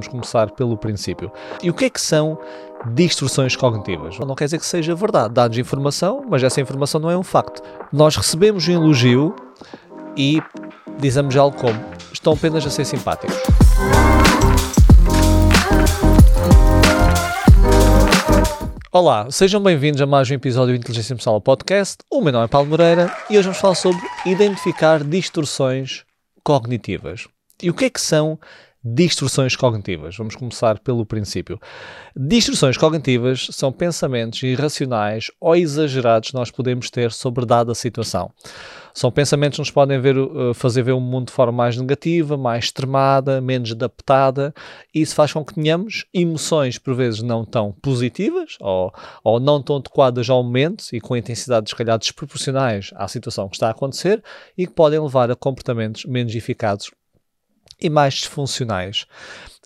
Vamos começar pelo princípio. E o que é que são distorções cognitivas? Não quer dizer que seja verdade. De informação, mas essa informação não é um facto. Nós recebemos um elogio e dizemos algo como estão apenas a ser simpáticos. Olá, sejam bem-vindos a mais um episódio do Inteligência Emocional Podcast. O meu nome é Paulo Moreira e hoje vamos falar sobre identificar distorções cognitivas. E o que é que são distorções cognitivas? Vamos começar pelo princípio. Distorções cognitivas são pensamentos irracionais ou exagerados que nós podemos ter sobre dada situação. São pensamentos que nos podem ver, uh, fazer ver o mundo de forma mais negativa, mais extremada, menos adaptada, e isso faz com que tenhamos emoções, por vezes, não tão positivas ou, ou não tão adequadas ao momento e com intensidades, se calhar, desproporcionais à situação que está a acontecer e que podem levar a comportamentos menos eficazes e mais disfuncionais.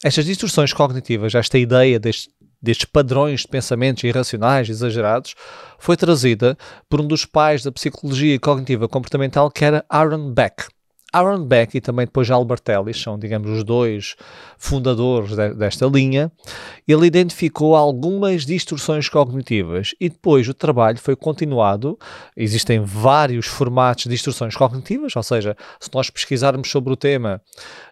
Estas distorções cognitivas, esta ideia deste, destes padrões de pensamentos irracionais, exagerados, foi trazida por um dos pais da psicologia cognitiva comportamental, que era Aaron Beck. Aaron Beck e também depois Albert Ellis, são, digamos, os dois fundadores de, desta linha, ele identificou algumas distorções cognitivas e depois o trabalho foi continuado. Existem vários formatos de distorções cognitivas, ou seja, se nós pesquisarmos sobre o tema,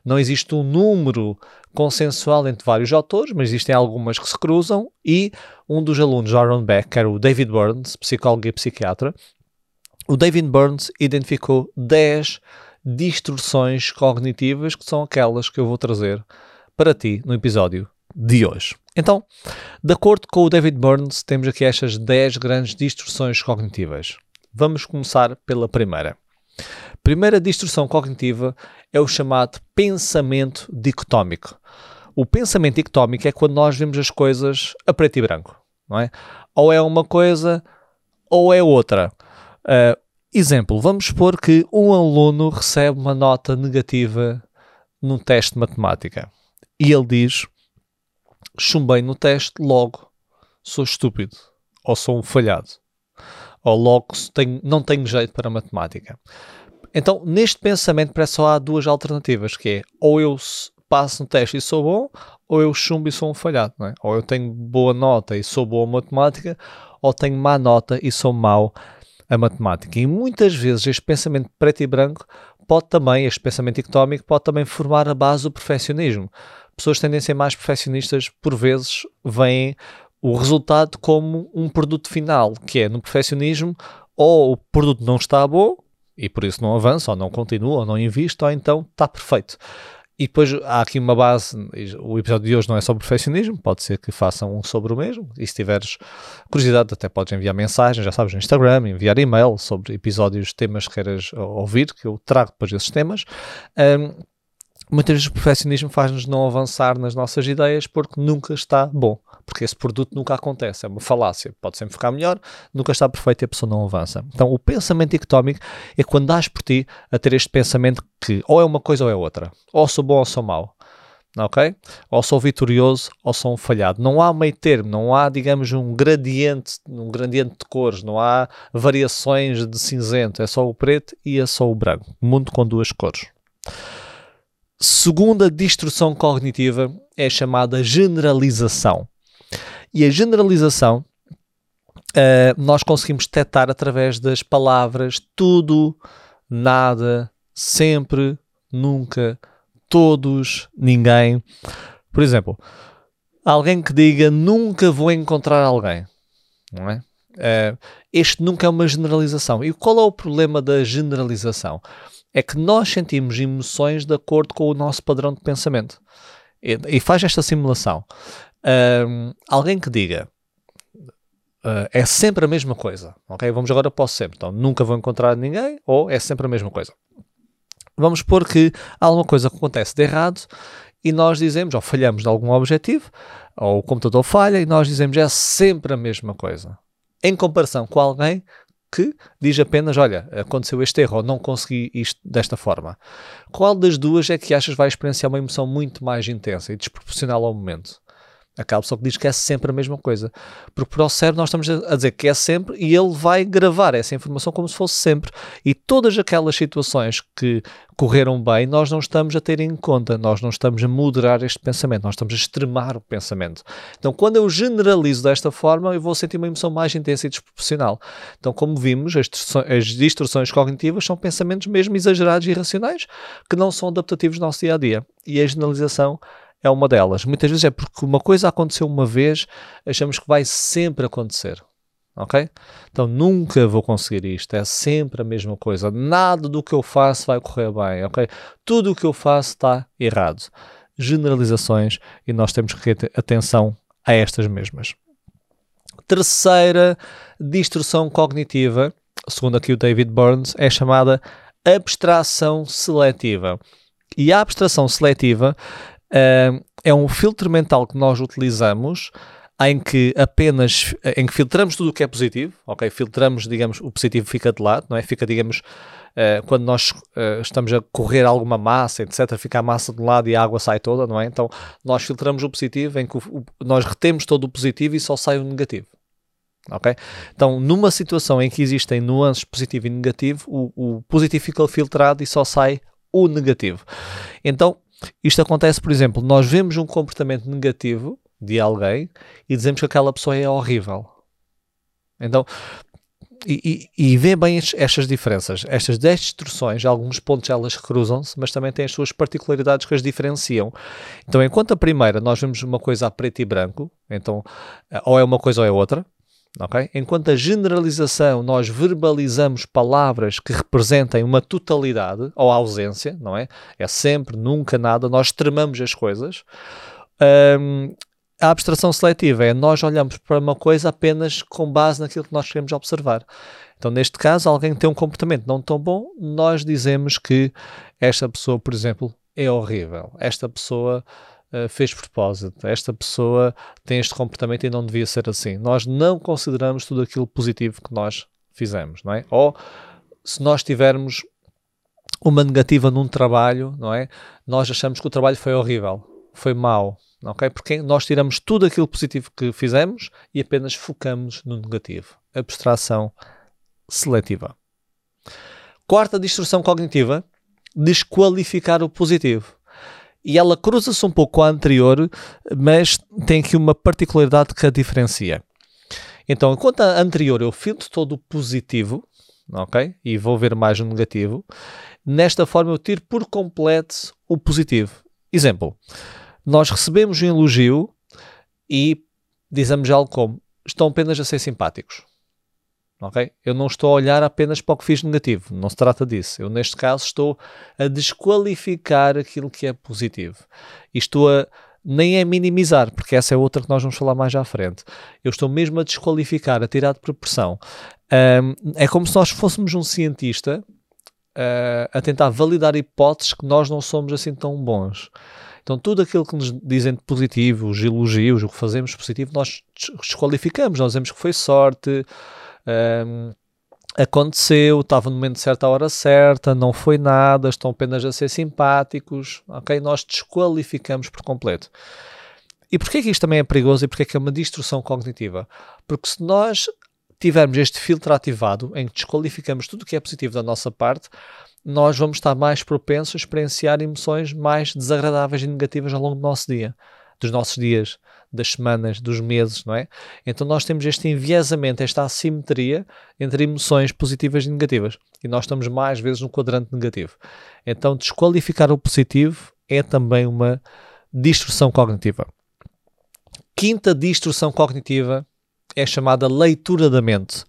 não existe um número consensual entre vários autores, mas existem algumas que se cruzam e um dos alunos de Aaron Beck, que era o David Burns, psicólogo e psiquiatra, o David Burns identificou 10 distorções cognitivas, que são aquelas que eu vou trazer para ti no episódio de hoje. Então, de acordo com o David Burns, temos aqui estas 10 grandes distorções cognitivas. Vamos começar pela primeira. Primeira distorção cognitiva é o chamado pensamento dicotómico. O pensamento dicotómico é quando nós vemos as coisas a preto e branco, não é? Ou é uma coisa ou é outra. Uh, Exemplo, vamos supor que um aluno recebe uma nota negativa num teste de matemática e ele diz: chumbei no teste, logo sou estúpido, ou sou um falhado, ou logo tenho, não tenho jeito para matemática. Então, neste pensamento, parece só há duas alternativas, que é ou eu passo no teste e sou bom, ou eu chumbo e sou um falhado, é? ou eu tenho boa nota e sou boa matemática, ou tenho má nota e sou mau a matemática. E muitas vezes este pensamento preto e branco pode também, este pensamento dicotómico, pode também formar a base do perfeccionismo. Pessoas tendem a ser mais perfeccionistas, por vezes, veem o resultado como um produto final, que é no perfeccionismo, ou o produto não está bom, e por isso não avança, ou não continua, ou não investe, ou então está perfeito. E depois há aqui uma base, o episódio de hoje não é sobre perfeccionismo, pode ser que façam um sobre o mesmo, e se tiveres curiosidade até podes enviar mensagem, já sabes, no Instagram, enviar e-mail sobre episódios, temas que queiras ouvir, que eu trago depois esses temas. Um, muitas vezes o perfeccionismo faz-nos não avançar nas nossas ideias porque nunca está bom porque esse produto nunca acontece, é uma falácia, pode sempre ficar melhor, nunca está perfeito e a pessoa não avança. Então, o pensamento dicotómico é quando dás por ti a ter este pensamento que ou é uma coisa ou é outra, ou sou bom ou sou mau. Ok? Ou sou vitorioso ou sou um falhado. Não há meio termo, não há, digamos, um gradiente, um gradiente de cores, não há variações de cinzento, é só o preto e é só o branco. Mundo com duas cores. Segunda distorção cognitiva é chamada generalização. E a generalização uh, nós conseguimos detectar através das palavras tudo, nada, sempre, nunca, todos, ninguém. Por exemplo, alguém que diga nunca vou encontrar alguém, não é? Uh, este nunca é uma generalização. E qual é o problema da generalização? É que nós sentimos emoções de acordo com o nosso padrão de pensamento. E, e faz esta simulação alguém que diga uh, é sempre a mesma coisa, ok? Vamos agora para o sempre. Então, nunca vou encontrar ninguém ou é sempre a mesma coisa. Vamos supor que há alguma coisa que acontece de errado e nós dizemos, ou falhamos de algum objetivo, ou o computador falha e nós dizemos é sempre a mesma coisa. Em comparação com alguém que diz apenas, olha, aconteceu este erro, ou não consegui isto desta forma. Qual das duas é que achas vai experienciar uma emoção muito mais intensa e desproporcional ao momento? Aquela pessoa que diz que é sempre a mesma coisa. Porque para o cérebro nós estamos a dizer que é sempre e ele vai gravar essa informação como se fosse sempre. E todas aquelas situações que correram bem, nós não estamos a ter em conta, nós não estamos a moderar este pensamento, nós estamos a extremar o pensamento. Então, quando eu generalizo desta forma, eu vou sentir uma emoção mais intensa e desproporcional. Então, como vimos, as, as distorções cognitivas são pensamentos mesmo exagerados e irracionais que não são adaptativos no nosso dia a dia. E a generalização é uma delas. Muitas vezes é porque uma coisa aconteceu uma vez, achamos que vai sempre acontecer. Ok? Então nunca vou conseguir isto, é sempre a mesma coisa. Nada do que eu faço vai correr bem, ok? Tudo o que eu faço está errado. Generalizações e nós temos que ter atenção a estas mesmas. Terceira distorção cognitiva, segundo aqui o David Burns, é chamada abstração seletiva. E a abstração seletiva é um filtro mental que nós utilizamos em que apenas em que filtramos tudo o que é positivo, ok? Filtramos, digamos, o positivo fica de lado, não é? Fica, digamos, uh, quando nós uh, estamos a correr alguma massa, etc., fica a massa de um lado e a água sai toda, não é? Então nós filtramos o positivo em que o, o, nós retemos todo o positivo e só sai o negativo. Ok? Então, numa situação em que existem nuances positivo e negativo, o, o positivo fica filtrado e só sai o negativo. Então, isto acontece, por exemplo, nós vemos um comportamento negativo de alguém e dizemos que aquela pessoa é horrível. Então, e, e, e vê bem estas diferenças. Estas 10 distorções, alguns pontos elas cruzam-se, mas também têm as suas particularidades que as diferenciam. Então, enquanto a primeira nós vemos uma coisa a preto e branco, então ou é uma coisa ou é outra, Okay? Enquanto a generalização nós verbalizamos palavras que representem uma totalidade ou ausência, não é? É sempre, nunca, nada, nós extremamos as coisas. Um, a abstração seletiva é nós olhamos para uma coisa apenas com base naquilo que nós queremos observar. Então, neste caso, alguém tem um comportamento não tão bom, nós dizemos que esta pessoa, por exemplo, é horrível. Esta pessoa uh, fez propósito. Esta pessoa tem este comportamento e não devia ser assim. Nós não consideramos tudo aquilo positivo que nós fizemos, não é? Ou se nós tivermos uma negativa num trabalho, não é? Nós achamos que o trabalho foi horrível, foi mau, ok? Porque nós tiramos tudo aquilo positivo que fizemos e apenas focamos no negativo. Abstração seletiva. Quarta distorção cognitiva, desqualificar o positivo e ela cruza-se um pouco com a anterior, mas tem aqui uma particularidade que a diferencia. Então, enquanto a anterior eu filtro todo o positivo, ok? E vou ver mais o negativo, nesta forma eu tiro por completo o positivo. Exemplo, nós recebemos um elogio e dizemos algo como estão apenas a ser simpáticos ok? Eu não estou a olhar apenas para o que fiz negativo, não se trata disso. Eu, neste caso, estou a desqualificar aquilo que é positivo. E estou a nem é minimizar, porque essa é outra que nós vamos falar mais à frente. Eu estou mesmo a desqualificar, a tirar de proporção. Um, é como se nós fôssemos um cientista uh, a tentar validar hipóteses que nós não somos assim tão bons. Então, tudo aquilo que nos dizem de positivo, os elogios, o que fazemos positivo, nós desqualificamos. Nós dizemos que foi sorte, um, aconteceu, estava no momento certo, à hora certa, não foi nada, estão apenas a ser simpáticos, ok? Nós desqualificamos por completo. E porquê que isto também é perigoso e porquê que é uma distorção cognitiva? Porque se nós tivermos este filtro ativado, em que desqualificamos tudo o que é positivo da nossa parte, nós vamos estar mais propensos a experienciar emoções mais desagradáveis e negativas ao longo do nosso dia, dos nossos dias das semanas, dos meses, não é? Então nós temos este enviesamento, esta assimetria entre emoções positivas e negativas. E nós estamos mais vezes no quadrante negativo. Então desqualificar o positivo é também uma distorção cognitiva. Quinta distorção cognitiva é chamada leitura da mente.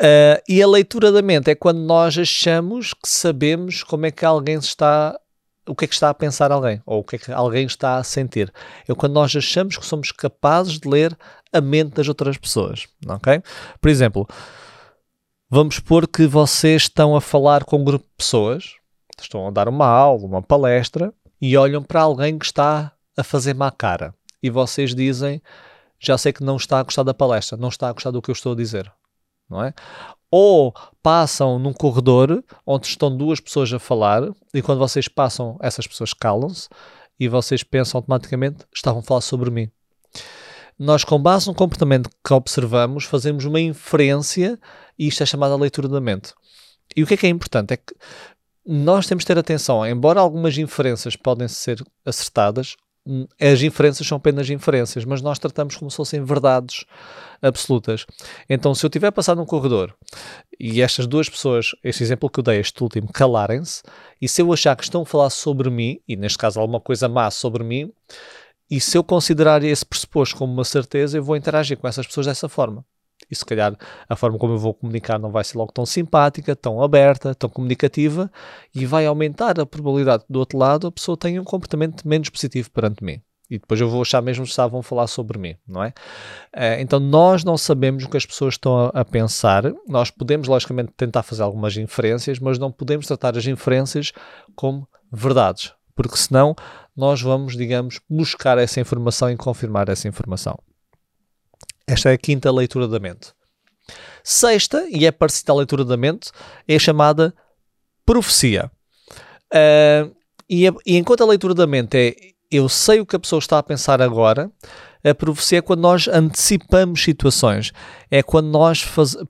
Uh, e a leitura da mente é quando nós achamos que sabemos como é que alguém está o que é que está a pensar alguém ou o que é que alguém está a sentir. É quando nós achamos que somos capazes de ler a mente das outras pessoas, ok? Por exemplo, vamos supor que vocês estão a falar com um grupo de pessoas, estão a dar uma aula, uma palestra e olham para alguém que está a fazer má cara e vocês dizem já sei que não está a gostar da palestra, não está a gostar do que eu estou a dizer, não é? Ou passam num corredor onde estão duas pessoas a falar e quando vocês passam, essas pessoas calam-se e vocês pensam automaticamente estavam a falar sobre mim. nós, com base no comportamento que observamos, fazemos uma inferência e isto é chamada leitura da mente. E o que é que é importante? É que nós temos de ter atenção, embora algumas inferências podem ser acertadas, as inferências são apenas inferências, mas nós tratamos como se fossem verdades absolutas. Então, se eu tiver passado num corredor e estas duas pessoas, este exemplo que eu dei, este último, calarem-se, e se eu achar que estão a falar sobre mim, e neste caso alguma coisa má sobre mim, e se eu considerar esse pressuposto como uma certeza, eu vou interagir com essas pessoas dessa forma. E se calhar a forma como eu vou comunicar não vai ser logo tão simpática, tão aberta, tão comunicativa, e vai aumentar a probabilidade do outro lado a pessoa tenha um comportamento menos positivo perante mim e depois eu vou achar mesmo que estavam a falar sobre mim, não é? Uh, então nós não sabemos o que as pessoas estão a, pensar, nós podemos logicamente tentar fazer algumas inferências, mas não podemos tratar as inferências como verdades, porque senão nós vamos, digamos, buscar essa informação e confirmar essa informação. Esta é a quinta leitura da mente. Sexta, e é parecida à leitura da mente, é chamada profecia. Uh, e, a, e enquanto a leitura da mente é eu sei o que a pessoa está a pensar agora. A profecia é quando nós antecipamos situações, é quando nós faz, uh,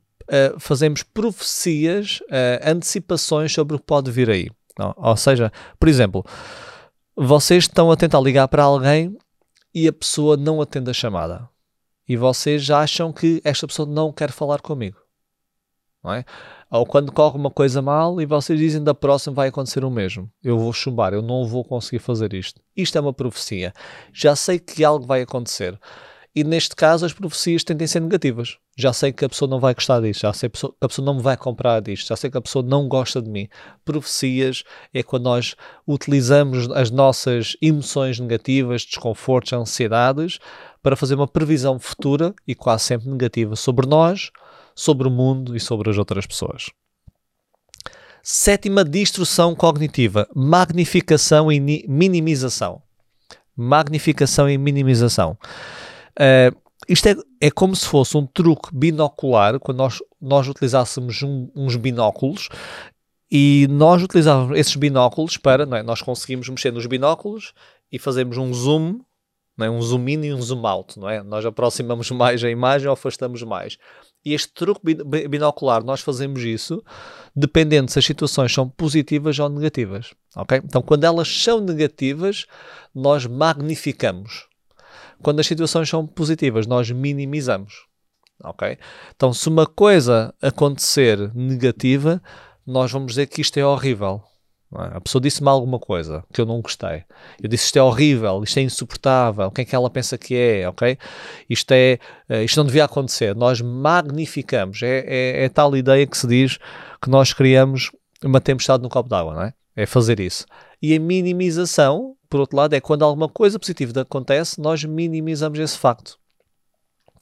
fazemos profecias, uh, antecipações sobre o que pode vir aí. Não? Ou seja, por exemplo, vocês estão a tentar ligar para alguém e a pessoa não atende a chamada. E vocês já acham que esta pessoa não quer falar comigo. Não é? Ou quando corre uma coisa mal e vocês dizem da próxima vai acontecer o mesmo. Eu vou chumbar, eu não vou conseguir fazer isto. Isto é uma profecia. Já sei que algo vai acontecer. E neste caso as profecias tendem a ser negativas. Já sei que a pessoa não vai gostar disto, já sei que a pessoa não me vai comprar disto, já sei que a pessoa não gosta de mim. Profecias é quando nós utilizamos as nossas emoções negativas, desconfortos, ansiedades, para fazer uma previsão futura e quase sempre negativa sobre nós sobre o mundo e sobre as outras pessoas. Sétima distorção cognitiva: magnificação e minimização. Magnificação e minimização. Uh, isto é, é como se fosse um truque binocular, quando nós, nós utilizássemos um, uns binóculos e nós utilizávamos esses binóculos para, não é, nós conseguimos mexer nos binóculos e fazemos um zoom, não é, um zoom in e um zoom out, não é? Nós aproximamos mais a imagem ou afastamos mais. E este truque binocular, nós fazemos isso dependendo se as situações são positivas ou negativas. ok? Então, quando elas são negativas, nós magnificamos. Quando as situações são positivas, nós minimizamos. ok? Então, se uma coisa acontecer negativa, nós vamos dizer que isto é horrível. É? A pessoa disse-me alguma coisa que eu não gostei. Eu disse isto é horrível, isto é insuportável, quem é que ela pensa que é, ok? Isto, é, uh, isto não devia acontecer. Nós magnificamos. É, é, é, tal ideia que se diz que nós criamos uma tempestade no copo d'água, não é? É fazer isso. E a minimização, por outro lado, é quando alguma coisa positiva acontece, nós minimizamos esse facto.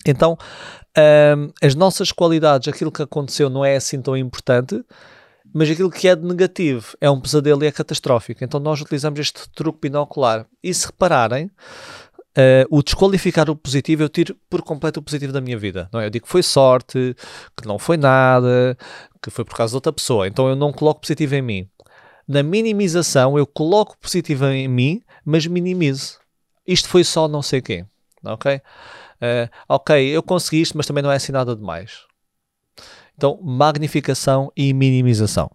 Então, um, as nossas qualidades, aquilo que aconteceu não é assim tão importante, mas aquilo que é de negativo é um pesadelo e é catastrófico. Então nós utilizamos este truque binocular. E se repararem, uh, o desqualificar o positivo, eu tiro por completo o positivo da minha vida. Não é? Eu digo que foi sorte, que não foi nada, que foi por causa de outra pessoa. Então eu não coloco positivo em mim. Na minimização, eu coloco positivo em mim, mas minimizo. Isto foi só não sei quem. Ok? Uh, ok, eu consegui isto, mas também não é assim nada demais. Então, magnificação e minimização.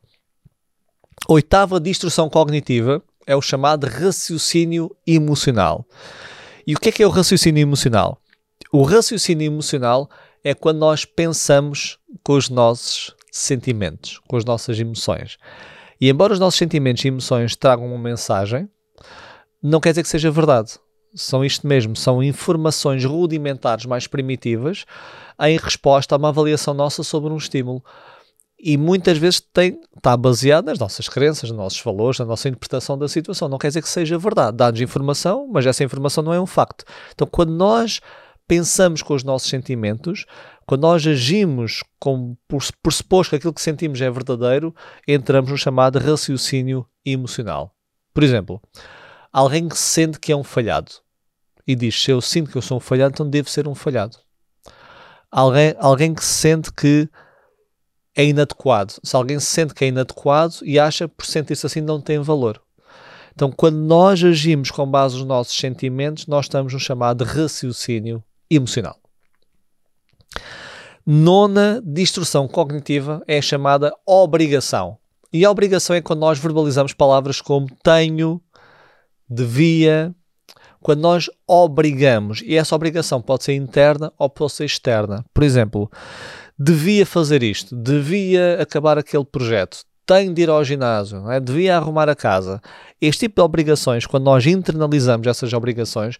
Oitava distorção cognitiva é o chamado raciocínio emocional. E o que é que é o raciocínio emocional? O raciocínio emocional é quando nós pensamos com os nossos sentimentos, com as nossas emoções. E embora os nossos sentimentos e emoções tragam uma mensagem, não quer dizer que seja verdade. São isto mesmo, são informações rudimentares mais primitivas em resposta a uma avaliação nossa sobre um estímulo. E muitas vezes tem, está baseado nas nossas crenças, nos nossos valores, na nossa interpretação da situação. Não quer dizer que seja verdade. Dá-nos informação, mas essa informação não é um facto. Então, quando nós pensamos com os nossos sentimentos, quando nós agimos por, por que aquilo que sentimos é verdadeiro, entramos no chamado raciocínio emocional. Por exemplo, alguém que sente que é um falhado e diz: Se eu sinto que eu sou um falhado, então devo ser um falhado alguém, alguém que sente que é inadequado. Se alguém se sente que é inadequado e acha por sentir-se assim não tem valor. Então, quando nós agimos com base nos nossos sentimentos, nós estamos no chamado raciocínio emocional. Nona distorção cognitiva é a chamada obrigação. E a obrigação é quando nós verbalizamos palavras como tenho, devia, quando nós obrigamos, e essa obrigação pode ser interna ou pode ser externa. Por exemplo, devia fazer isto, devia acabar aquele projeto, tenho de ir ao ginásio, é? devia arrumar a casa. Este tipo de obrigações, quando nós internalizamos essas obrigações,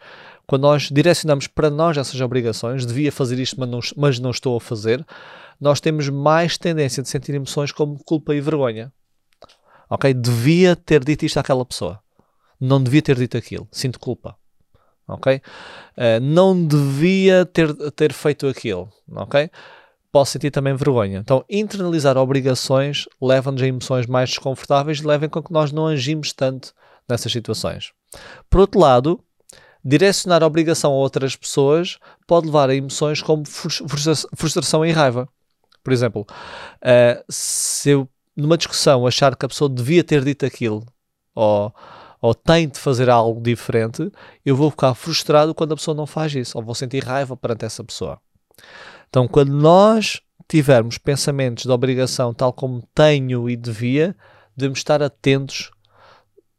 quando nós direcionamos para nós essas obrigações, devia fazer isto, mas não, mas não estou a fazer, nós temos mais tendência de sentir emoções como culpa e vergonha. Ok? Devia ter dito isto àquela pessoa. Não devia ter dito aquilo. Sinto culpa. Ok? Uh, não devia ter, ter feito aquilo. Ok? Posso sentir também vergonha. Então, internalizar obrigações leva-nos a emoções mais desconfortáveis e leva com que nós não agimos tanto nessas situações. Por outro lado, direcionar a obrigação a outras pessoas pode levar a emoções como frustração e raiva. Por exemplo, uh, se eu numa discussão achar que a pessoa devia ter dito aquilo ou, ou tem de fazer algo diferente, eu vou ficar frustrado quando a pessoa não faz isso, ou vou sentir raiva perante essa pessoa. Então, quando nós tivermos pensamentos de obrigação, tal como tenho e devia, devemos estar atentos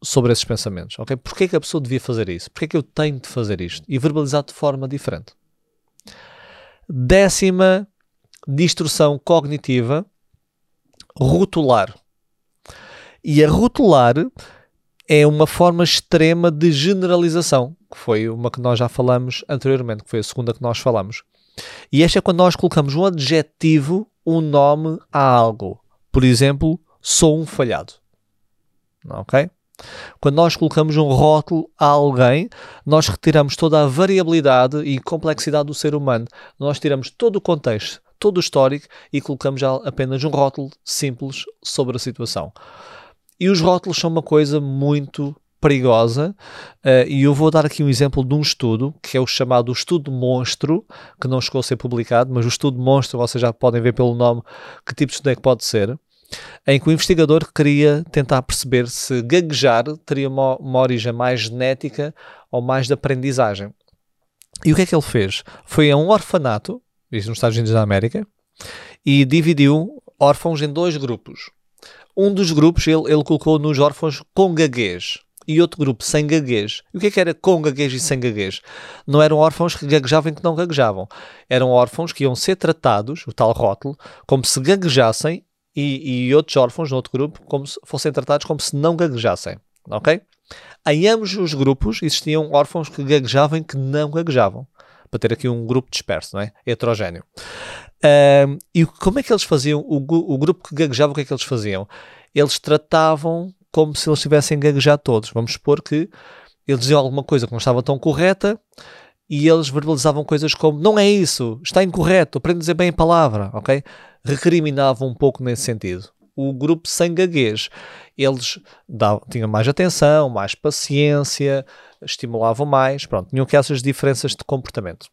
sobre esses pensamentos. Ok? Porquê é que a pessoa devia fazer isso? Porquê é que eu tenho de fazer isto? E verbalizar de forma diferente. Décima distorção cognitiva, rotular. E a rotular é uma forma extrema de generalização, que foi uma que nós já falamos anteriormente, que foi a segunda que nós falamos. E esta é quando nós colocamos um adjetivo, um nome a algo. Por exemplo, sou um falhado. Ok? Quando nós colocamos um rótulo a alguém, nós retiramos toda a variabilidade e complexidade do ser humano. Nós tiramos todo o contexto, todo o histórico e colocamos apenas um rótulo simples sobre a situação. E os rótulos são uma coisa muito perigosa uh, e eu vou dar aqui um exemplo de um estudo que é o chamado estudo monstro que não chegou a ser publicado mas o estudo monstro vocês já podem ver pelo nome que tipo de estudo é que pode ser em que o investigador queria tentar perceber se gaguejar teria uma, uma origem mais genética ou mais de aprendizagem. E o que é que ele fez? Foi a um orfanato isso nos Estados Unidos da América e dividiu órfãos em dois grupos. Um dos grupos ele, ele colocou nos órfãos com gaguez e outro grupo sem gaguez. E o que é que era com gaguez e sem gaguez? Não eram órfãos que gaguejavam e que não gaguejavam. Eram órfãos que iam ser tratados, o tal rótulo, como se gaguejassem e, e outros órfãos no outro grupo como se fossem tratados como se não gaguejassem. Ok? Em ambos os grupos existiam órfãos que gaguejavam e que não gaguejavam. Para ter aqui um grupo disperso, não é? Heterogéneo. Um, e como é que eles faziam? O, o grupo que gaguejava, o que é que eles faziam? Eles tratavam como se eles tivessem gaguejado todos. Vamos supor que eles diziam alguma coisa que não estava tão correta e eles verbalizavam coisas como não é isso, está incorreto, aprende a dizer bem a palavra, ok? Recriminavam um pouco nesse sentido. O grupo sem gaguez, eles davam, tinham mais atenção, mais paciência, estimulavam mais, pronto, tinham que essas diferenças de comportamento.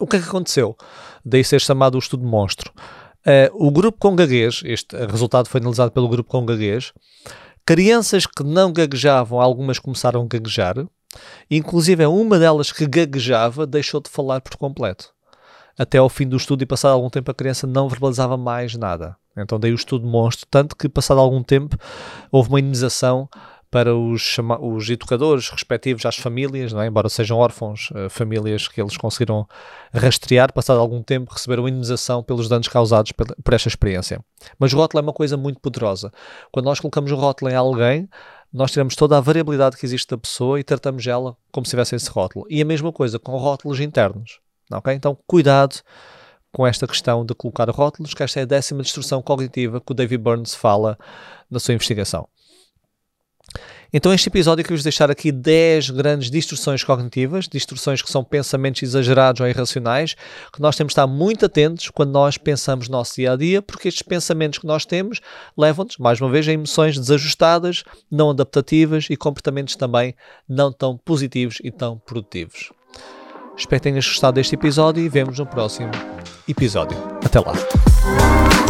O que é que aconteceu? Daí ser chamado o estudo monstro. Uh, o grupo com gaguez, este resultado foi analisado pelo grupo com gaguez, Crianças que não gaguejavam, algumas começaram a gaguejar. Inclusive, uma delas que gaguejava deixou de falar por completo. Até ao fim do estudo e passado algum tempo a criança não verbalizava mais nada. Então daí o estudo mostra, tanto que passado algum tempo houve uma imunização para os, os educadores respectivos às famílias, é? embora sejam órfãos, uh, famílias que eles conseguiram rastrear, passado algum tempo, receberam indenização pelos danos causados por, esta experiência. Mas o rótulo é uma coisa muito poderosa. Quando nós colocamos o rótulo em alguém, nós tiramos toda a variabilidade que existe da pessoa e tratamos ela como se tivesse esse rótulo. E a mesma coisa com rótulos internos. Okay? Então, cuidado com esta questão de colocar rótulos, que esta é a décima destrução cognitiva que o David Burns fala na sua investigação. Então, este episódio queria-vos deixar aqui 10 grandes distorções cognitivas, distorções que são pensamentos exagerados ou irracionais, que nós temos de estar muito atentos quando nós pensamos no nosso dia a dia, porque estes pensamentos que nós temos levam-nos, mais uma vez, a emoções desajustadas, não adaptativas e comportamentos também não tão positivos e tão produtivos. Espero que tenhas gostado deste episódio e vemos no próximo episódio. Até lá!